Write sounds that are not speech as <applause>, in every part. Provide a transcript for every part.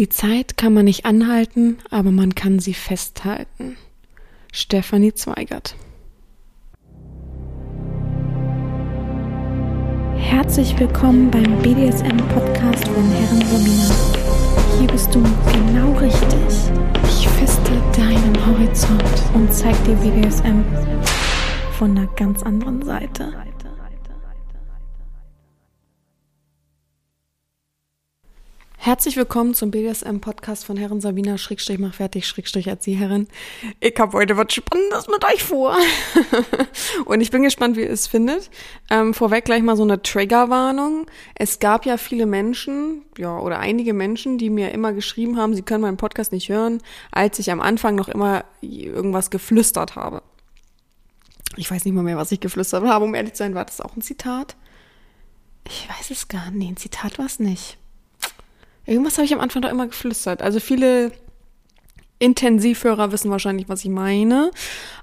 Die Zeit kann man nicht anhalten, aber man kann sie festhalten. Stefanie Zweigert. Herzlich willkommen beim BDSM-Podcast von Herren Romina. Hier bist du genau richtig. Ich feste deinen Horizont und zeig dir BDSM von einer ganz anderen Seite. Herzlich willkommen zum BDSM-Podcast von Herren Sabina, Schrägstrich, mach fertig, Schrägstrich, Erzieherin. Ich habe heute was Spannendes mit euch vor. <laughs> und ich bin gespannt, wie ihr es findet. Ähm, vorweg gleich mal so eine Triggerwarnung. Es gab ja viele Menschen, ja, oder einige Menschen, die mir immer geschrieben haben, sie können meinen Podcast nicht hören, als ich am Anfang noch immer irgendwas geflüstert habe. Ich weiß nicht mal mehr, was ich geflüstert habe, um ehrlich zu sein. War das auch ein Zitat? Ich weiß es gar nicht. Ein Zitat war es nicht. Irgendwas habe ich am Anfang doch immer geflüstert. Also viele Intensivhörer wissen wahrscheinlich, was ich meine.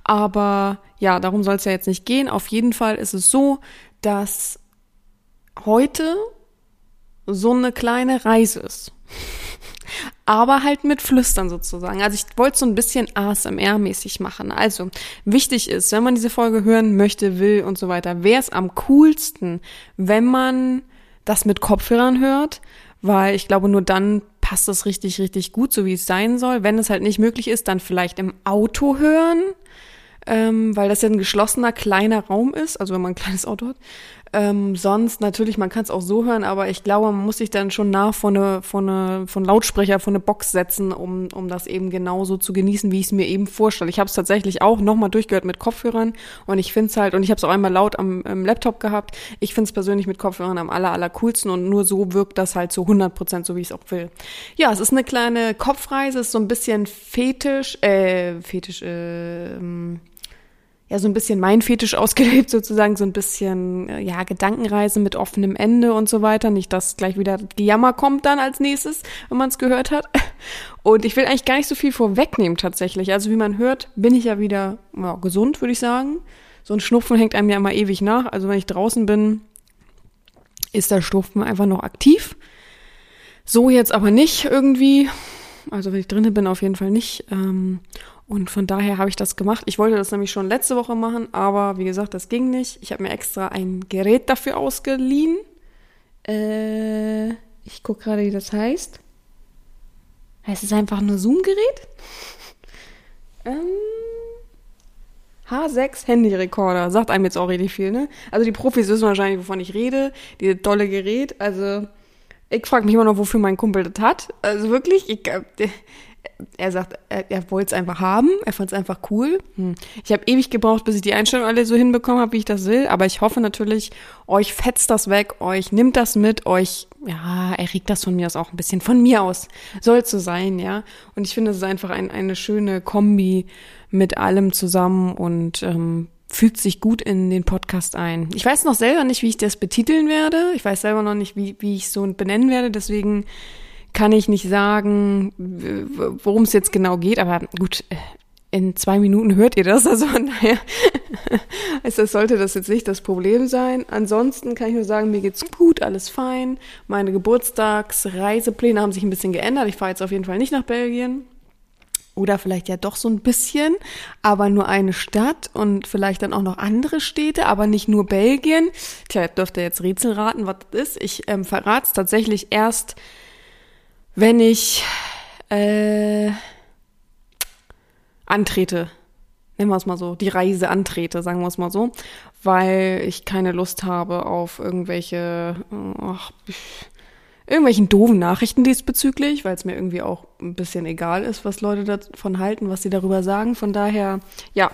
Aber ja, darum soll es ja jetzt nicht gehen. Auf jeden Fall ist es so, dass heute so eine kleine Reise ist. <laughs> Aber halt mit Flüstern sozusagen. Also ich wollte so ein bisschen ASMR-mäßig machen. Also wichtig ist, wenn man diese Folge hören möchte, will und so weiter, wäre es am coolsten, wenn man das mit Kopfhörern hört, weil ich glaube, nur dann passt es richtig, richtig gut, so wie es sein soll. Wenn es halt nicht möglich ist, dann vielleicht im Auto hören, ähm, weil das ja ein geschlossener kleiner Raum ist, also wenn man ein kleines Auto hat. Ähm, sonst natürlich, man kann es auch so hören, aber ich glaube, man muss sich dann schon nah von eine, von eine, von Lautsprecher, von eine Box setzen, um, um das eben genauso zu genießen, wie ich es mir eben vorstelle. Ich habe es tatsächlich auch nochmal durchgehört mit Kopfhörern und ich finde es halt, und ich habe es auch einmal laut am, am Laptop gehabt, ich finde es persönlich mit Kopfhörern am aller, aller coolsten und nur so wirkt das halt zu 100 Prozent, so wie ich es auch will. Ja, es ist eine kleine Kopfreise, ist so ein bisschen fetisch, äh, fetisch, äh, ja so ein bisschen mein Fetisch <laughs> ausgelebt sozusagen, so ein bisschen äh, ja Gedankenreise mit offenem Ende und so weiter. Nicht, dass gleich wieder Gejammer kommt dann als nächstes, wenn man es gehört hat. <laughs> Und ich will eigentlich gar nicht so viel vorwegnehmen tatsächlich. Also wie man hört, bin ich ja wieder ja, gesund, würde ich sagen. So ein Schnupfen hängt einem ja immer ewig nach. Also wenn ich draußen bin, ist der Schnupfen einfach noch aktiv. So jetzt aber nicht irgendwie. Also wenn ich drinnen bin, auf jeden Fall nicht. Ähm, und von daher habe ich das gemacht. Ich wollte das nämlich schon letzte Woche machen, aber wie gesagt, das ging nicht. Ich habe mir extra ein Gerät dafür ausgeliehen. Äh, ich gucke gerade, wie das heißt. Heißt es einfach nur Zoom-Gerät? <laughs> ähm, H6 Handyrekorder. Sagt einem jetzt auch richtig viel, ne? Also die Profis wissen wahrscheinlich, wovon ich rede. Dieses tolle Gerät. Also ich frage mich immer noch, wofür mein Kumpel das hat. Also wirklich, ich, äh, er sagt, er, er wollte es einfach haben, er fand es einfach cool. Hm. Ich habe ewig gebraucht, bis ich die Einstellung alle so hinbekommen habe, wie ich das will. Aber ich hoffe natürlich, euch fetzt das weg, euch nimmt das mit, euch, ja, erregt das von mir aus auch ein bisschen. Von mir aus soll es so sein, ja. Und ich finde, es ist einfach ein, eine schöne Kombi mit allem zusammen und ähm, fügt sich gut in den Podcast ein. Ich weiß noch selber nicht, wie ich das betiteln werde. Ich weiß selber noch nicht, wie, wie ich so benennen werde. Deswegen kann ich nicht sagen, worum es jetzt genau geht, aber gut, in zwei Minuten hört ihr das, also von daher <laughs> also sollte das jetzt nicht das Problem sein. Ansonsten kann ich nur sagen, mir geht's gut, alles fein. Meine Geburtstagsreisepläne haben sich ein bisschen geändert. Ich fahre jetzt auf jeden Fall nicht nach Belgien. Oder vielleicht ja doch so ein bisschen, aber nur eine Stadt und vielleicht dann auch noch andere Städte, aber nicht nur Belgien. Tja, dürft ihr jetzt Rätsel raten, was das ist. Ich ähm, verrate es tatsächlich erst wenn ich äh, antrete, nehmen wir es mal so, die Reise antrete, sagen wir es mal so, weil ich keine Lust habe auf irgendwelche, ach, irgendwelchen doofen Nachrichten diesbezüglich, weil es mir irgendwie auch ein bisschen egal ist, was Leute davon halten, was sie darüber sagen. Von daher, ja,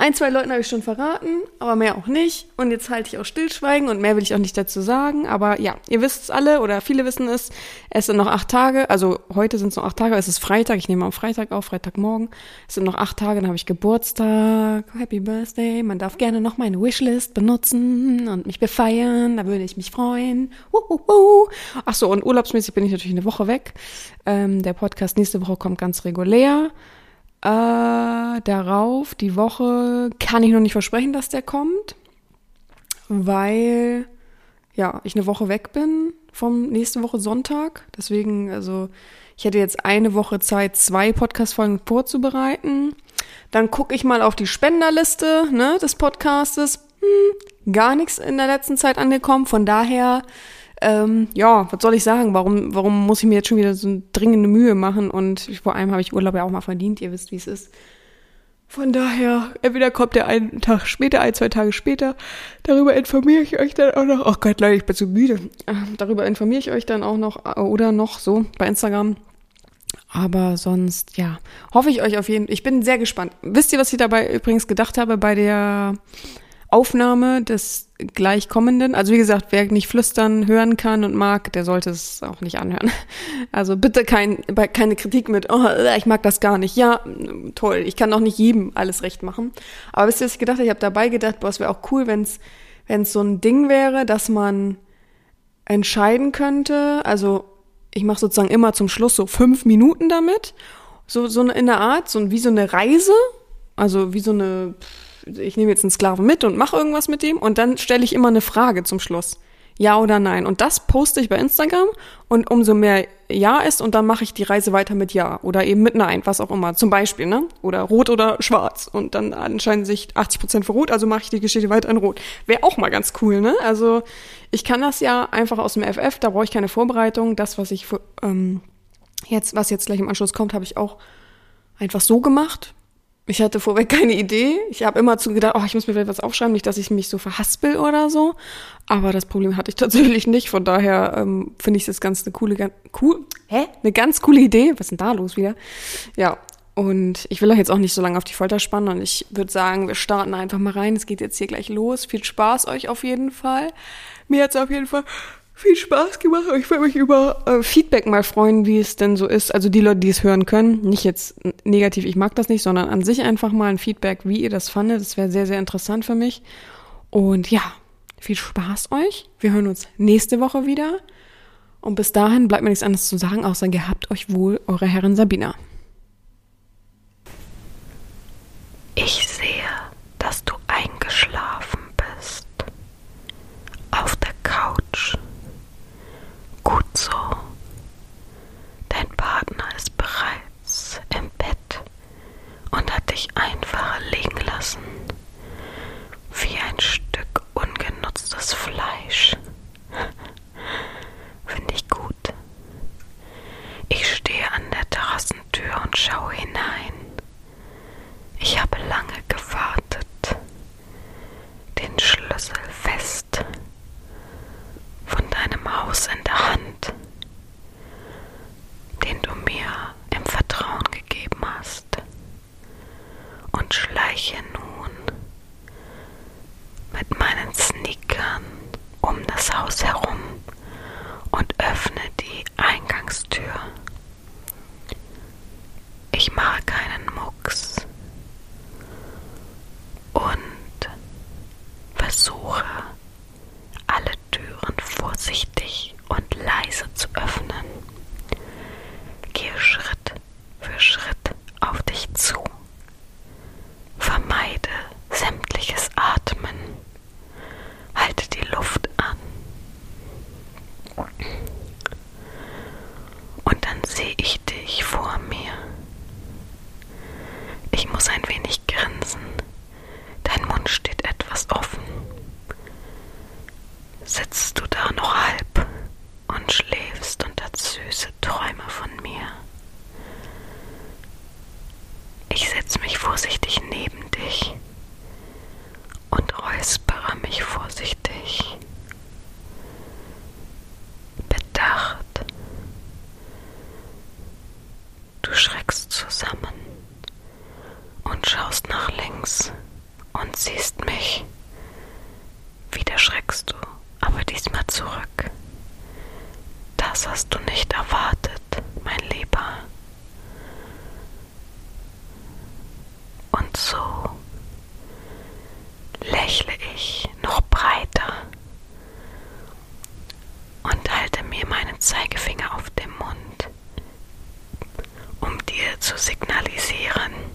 ein, zwei Leuten habe ich schon verraten, aber mehr auch nicht. Und jetzt halte ich auch Stillschweigen und mehr will ich auch nicht dazu sagen. Aber ja, ihr wisst es alle oder viele wissen es. Es sind noch acht Tage, also heute sind es noch acht Tage. Es ist Freitag, ich nehme am Freitag auf, Freitagmorgen. Es sind noch acht Tage, dann habe ich Geburtstag. Happy Birthday. Man darf gerne noch meine Wishlist benutzen und mich befeiern. Da würde ich mich freuen. Uhuhu. Ach so, und urlaubsmäßig bin ich natürlich eine Woche weg. Ähm, der Podcast nächste Woche kommt ganz regulär. Äh, darauf, die Woche, kann ich noch nicht versprechen, dass der kommt, weil ja, ich eine Woche weg bin vom nächste Woche Sonntag. Deswegen, also ich hätte jetzt eine Woche Zeit, zwei Podcast-Folgen vorzubereiten. Dann gucke ich mal auf die Spenderliste ne, des Podcastes. Hm, gar nichts in der letzten Zeit angekommen. Von daher, ähm, ja, was soll ich sagen? Warum, warum muss ich mir jetzt schon wieder so eine dringende Mühe machen? Und vor allem habe ich Urlaub ja auch mal verdient. Ihr wisst, wie es ist. Von daher, entweder kommt der einen Tag später, ein, zwei Tage später. Darüber informiere ich euch dann auch noch. Oh Gott, Leute, ich bin so müde. Ähm, darüber informiere ich euch dann auch noch äh, oder noch so bei Instagram. Aber sonst, ja, hoffe ich euch auf jeden Fall. Ich bin sehr gespannt. Wisst ihr, was ich dabei übrigens gedacht habe bei der Aufnahme des gleichkommenden. Also wie gesagt, wer nicht flüstern hören kann und mag, der sollte es auch nicht anhören. <laughs> Also bitte kein, keine Kritik mit, oh, ich mag das gar nicht. Ja, toll, ich kann auch nicht jedem alles recht machen. Aber wisst ihr, was ich gedacht habe? Ich habe dabei gedacht, boah, es wäre auch cool, wenn es so ein Ding wäre, dass man entscheiden könnte. Also ich mache sozusagen immer zum Schluss so fünf Minuten damit. So, so in der Art, so wie so eine Reise. Also wie so eine ich nehme jetzt einen Sklaven mit und mache irgendwas mit dem und dann stelle ich immer eine Frage zum Schluss. Ja oder nein. Und das poste ich bei Instagram und umso mehr Ja ist und dann mache ich die Reise weiter mit Ja oder eben mit Nein, was auch immer. Zum Beispiel, ne? Oder Rot oder Schwarz. Und dann entscheiden sich 80 Prozent für Rot, also mache ich die Geschichte weiter in Rot. Wäre auch mal ganz cool, ne? Also ich kann das ja einfach aus dem FF, da brauche ich keine Vorbereitung. Das, was ich ähm, jetzt, was jetzt gleich im Anschluss kommt, habe ich auch einfach so gemacht. Ich hatte vorweg keine Idee. Ich habe immer zu gedacht, oh, ich muss mir vielleicht was aufschreiben, nicht, dass ich mich so verhaspel oder so. Aber das Problem hatte ich <laughs> tatsächlich nicht. Von daher ähm, finde ich das ganz eine coole, cool, hä? Eine ganz coole Idee. Was ist denn da los wieder? Ja. Und ich will euch jetzt auch nicht so lange auf die Folter spannen und ich würde sagen, wir starten einfach mal rein. Es geht jetzt hier gleich los. Viel Spaß euch auf jeden Fall. Mir hat es auf jeden Fall viel Spaß gemacht. Ich würde mich über äh, Feedback mal freuen, wie es denn so ist. Also die Leute, die es hören können, nicht jetzt negativ, ich mag das nicht, sondern an sich einfach mal ein Feedback, wie ihr das fandet. Das wäre sehr, sehr interessant für mich. Und ja, viel Spaß euch. Wir hören uns nächste Woche wieder. Und bis dahin bleibt mir nichts anderes zu sagen, außer gehabt euch wohl, eure Herrin Sabina. Ich sehe, dass du eingeschlafen bist. Auf Und so lächle ich noch breiter und halte mir meinen Zeigefinger auf dem Mund, um dir zu signalisieren.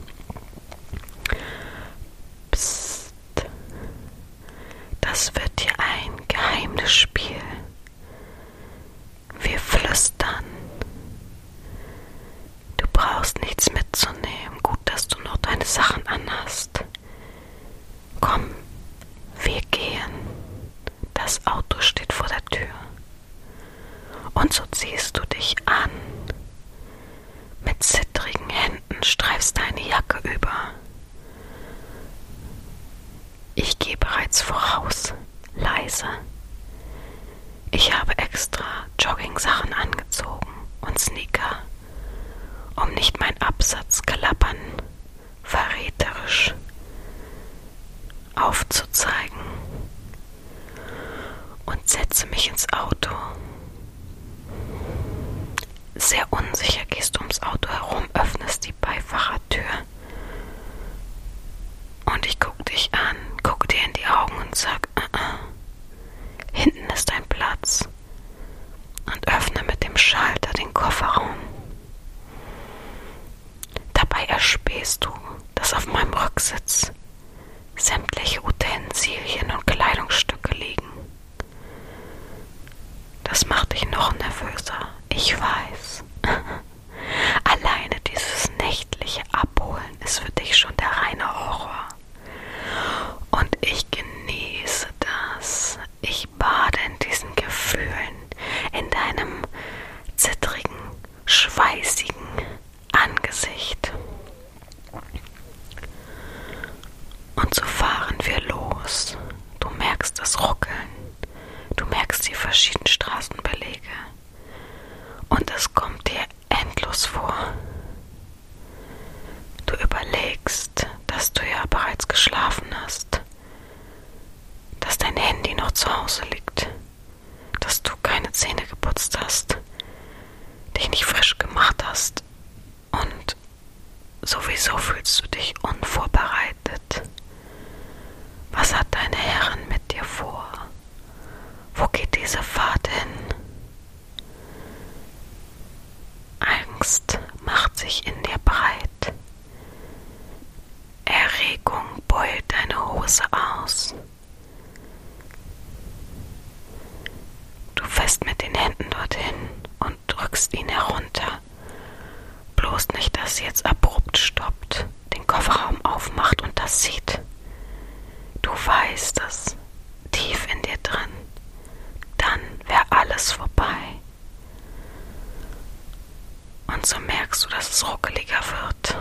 langsam merkst du, dass es ruckeliger wird.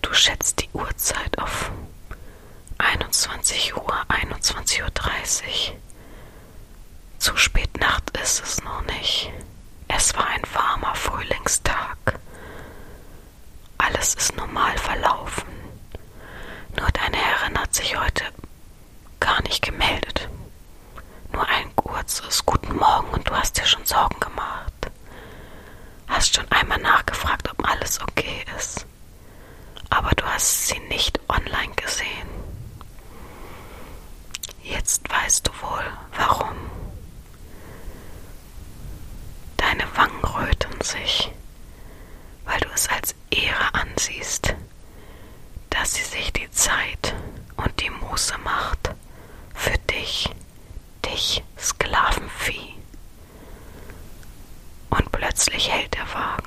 Du schätzt die Uhrzeit auf 21 Uhr, 21.30 Uhr. Zu spät Nacht ist es noch nicht. Es war ein warmer Frühlingstag. Alles ist normal verlaufen. Nur deine Herrin hat sich heute gar nicht gemeldet. Nur ein kurzes Guten Morgen und du hast dir schon Sorgen mal nachgefragt, ob alles okay ist. Aber du hast sie nicht online gesehen. Jetzt weißt du wohl, warum. Deine Wangen röten sich, weil du es als Ehre ansiehst, dass sie sich die Zeit und die Muße macht für dich, dich Sklavenvieh. Und plötzlich hält er wahr.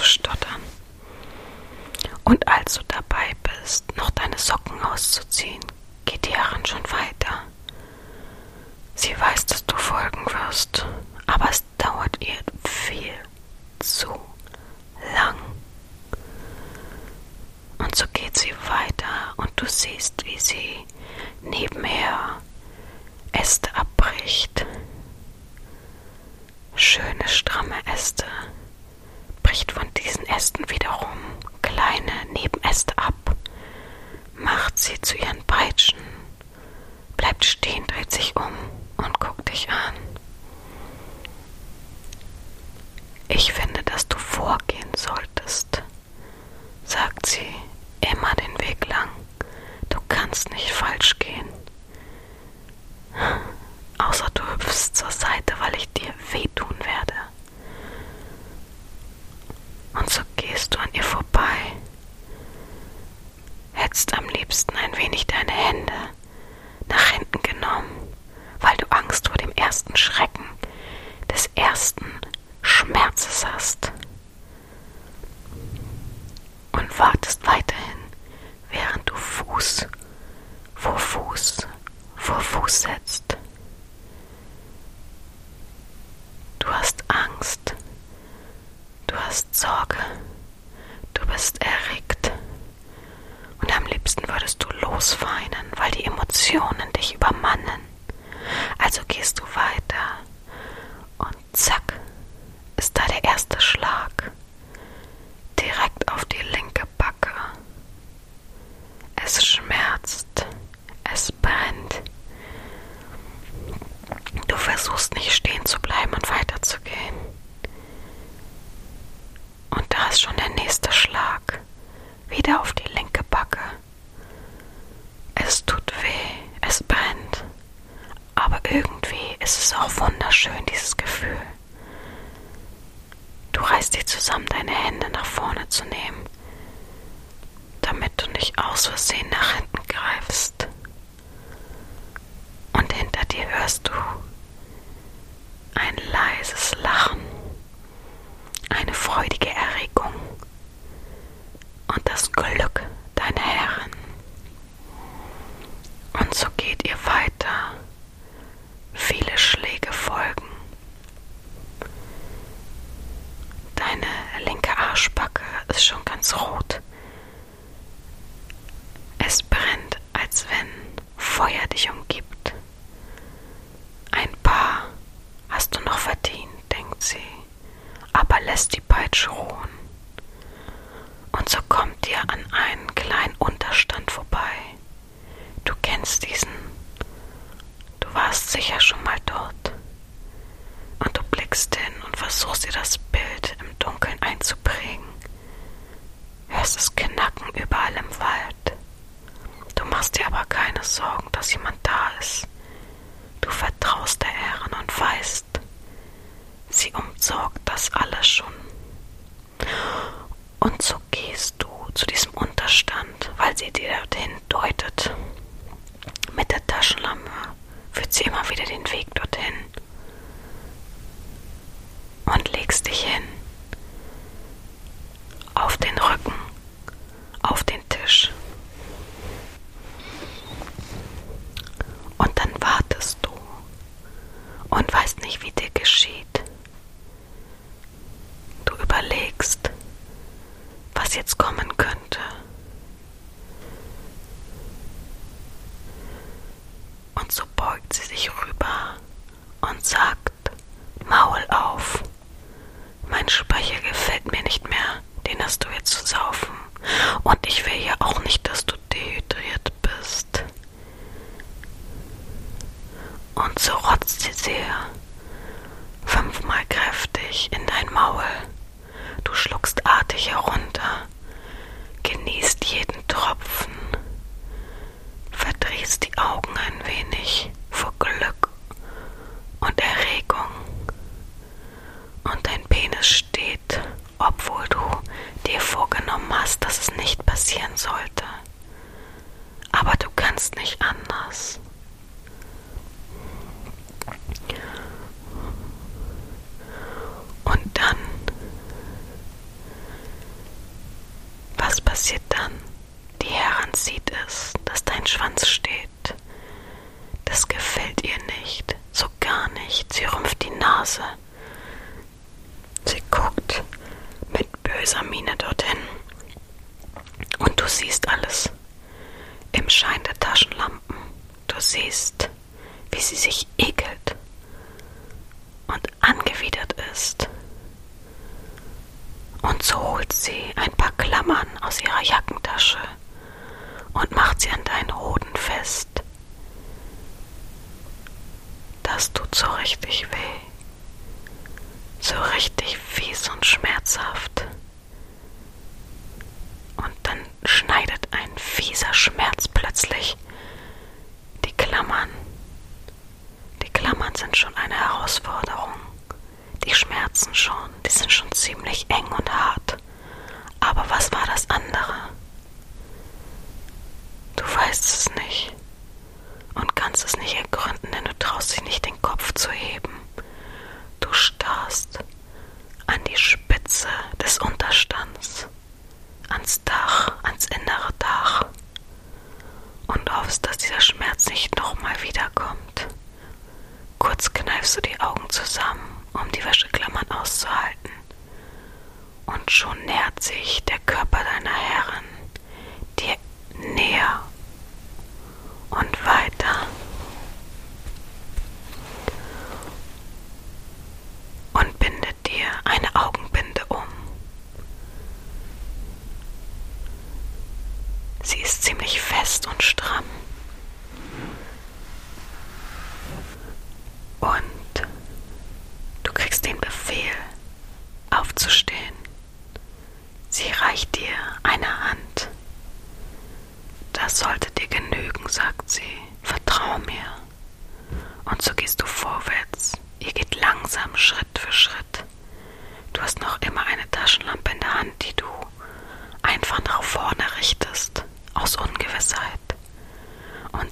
zu stottern. Und als du dabei bist, noch deine Socken auszuziehen, geht die Herren schon weiter. Sie weiß, dass du folgen wirst, aber es dauert ihr viel zu lang. Und so geht sie weiter und du siehst, wie sie nebenher Äste abbricht. Schöne, stramme Äste, bricht von diesen Ästen wiederum kleine Nebenäste ab, macht sie zu ihren Peitschen, bleibt stehen, dreht sich um und guckt dich an. Ich finde, dass du vorgehen solltest, sagt sie immer den Weg lang. Du kannst nicht falsch gehen. Außer du hüpfst zur Seite, weil ich dir wehtun werde. against these und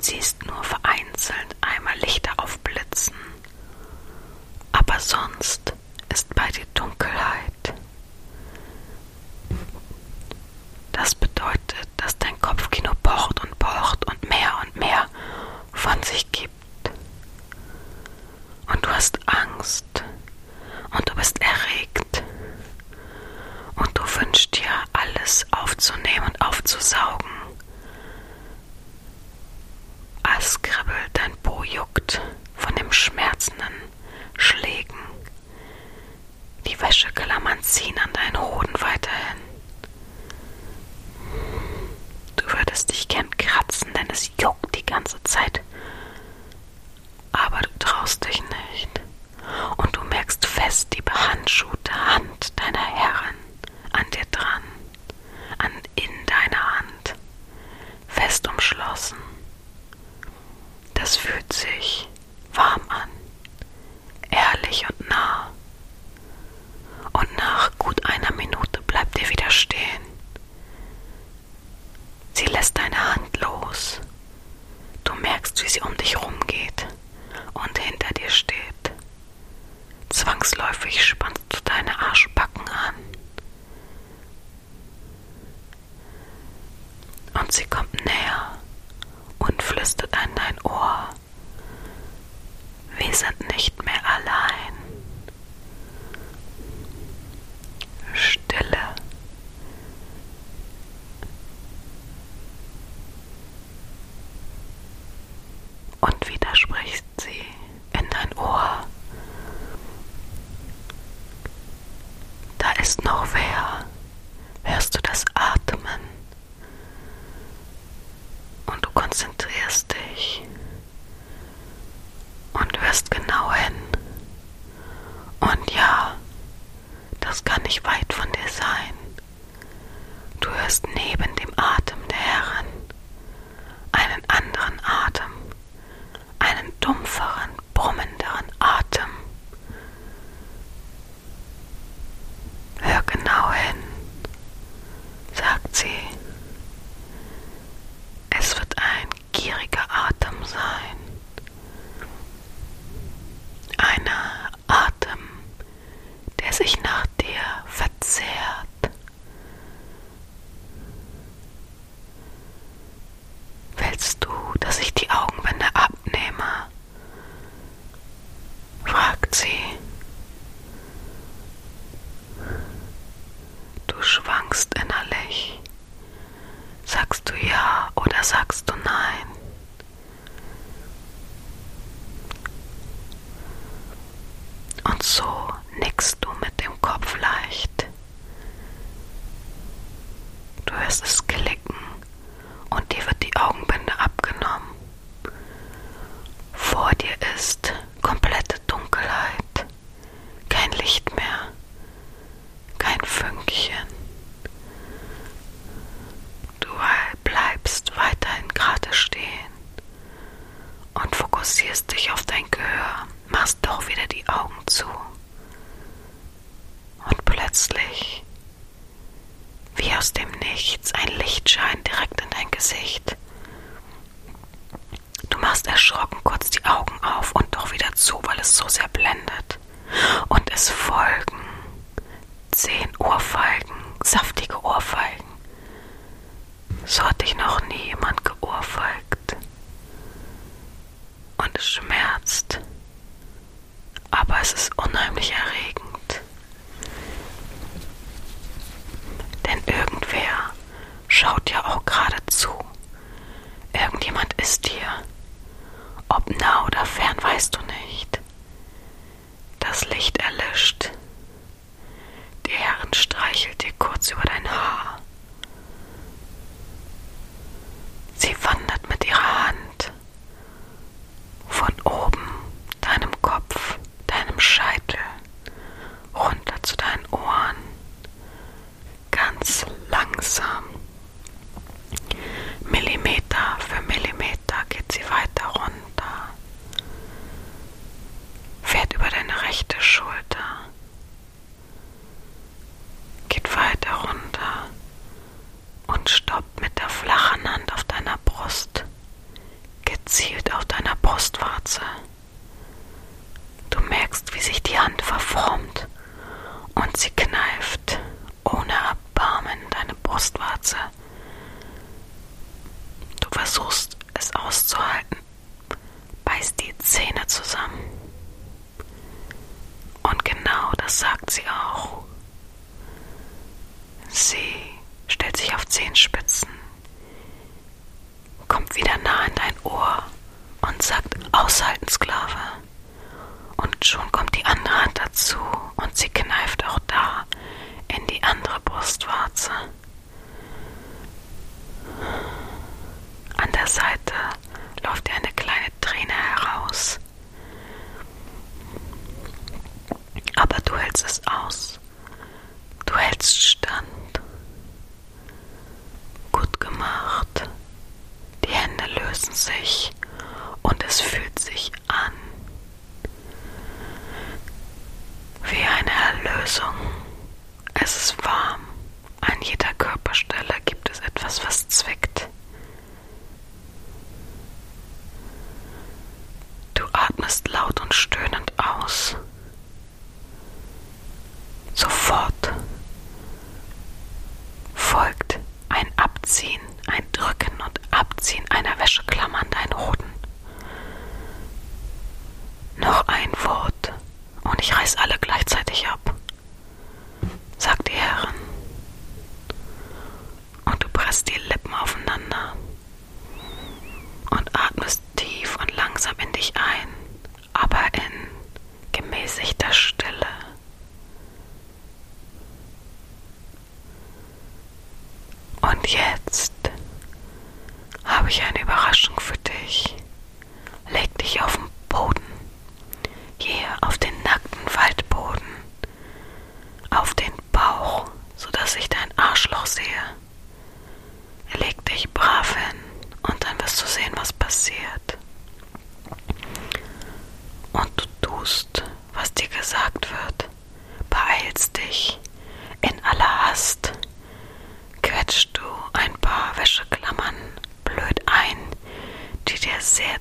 Und siehst farm. Kann nicht weit von dir sein. Du hörst neben dem Atem der Herren einen anderen Atem, einen dumpferen, brummenderen Atem. Hör genau hin, sagt sie. Es wird ein gieriger Atem sein. Einer Atem, der sich nach dir verzehrt. Willst du, dass ich die Augenbinde abnehme? fragt sie. Du schwankst innerlich. Sagst du ja oder sagst du nein? Und so nickst du mit dem Kopf leicht. Du hörst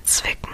zwicken.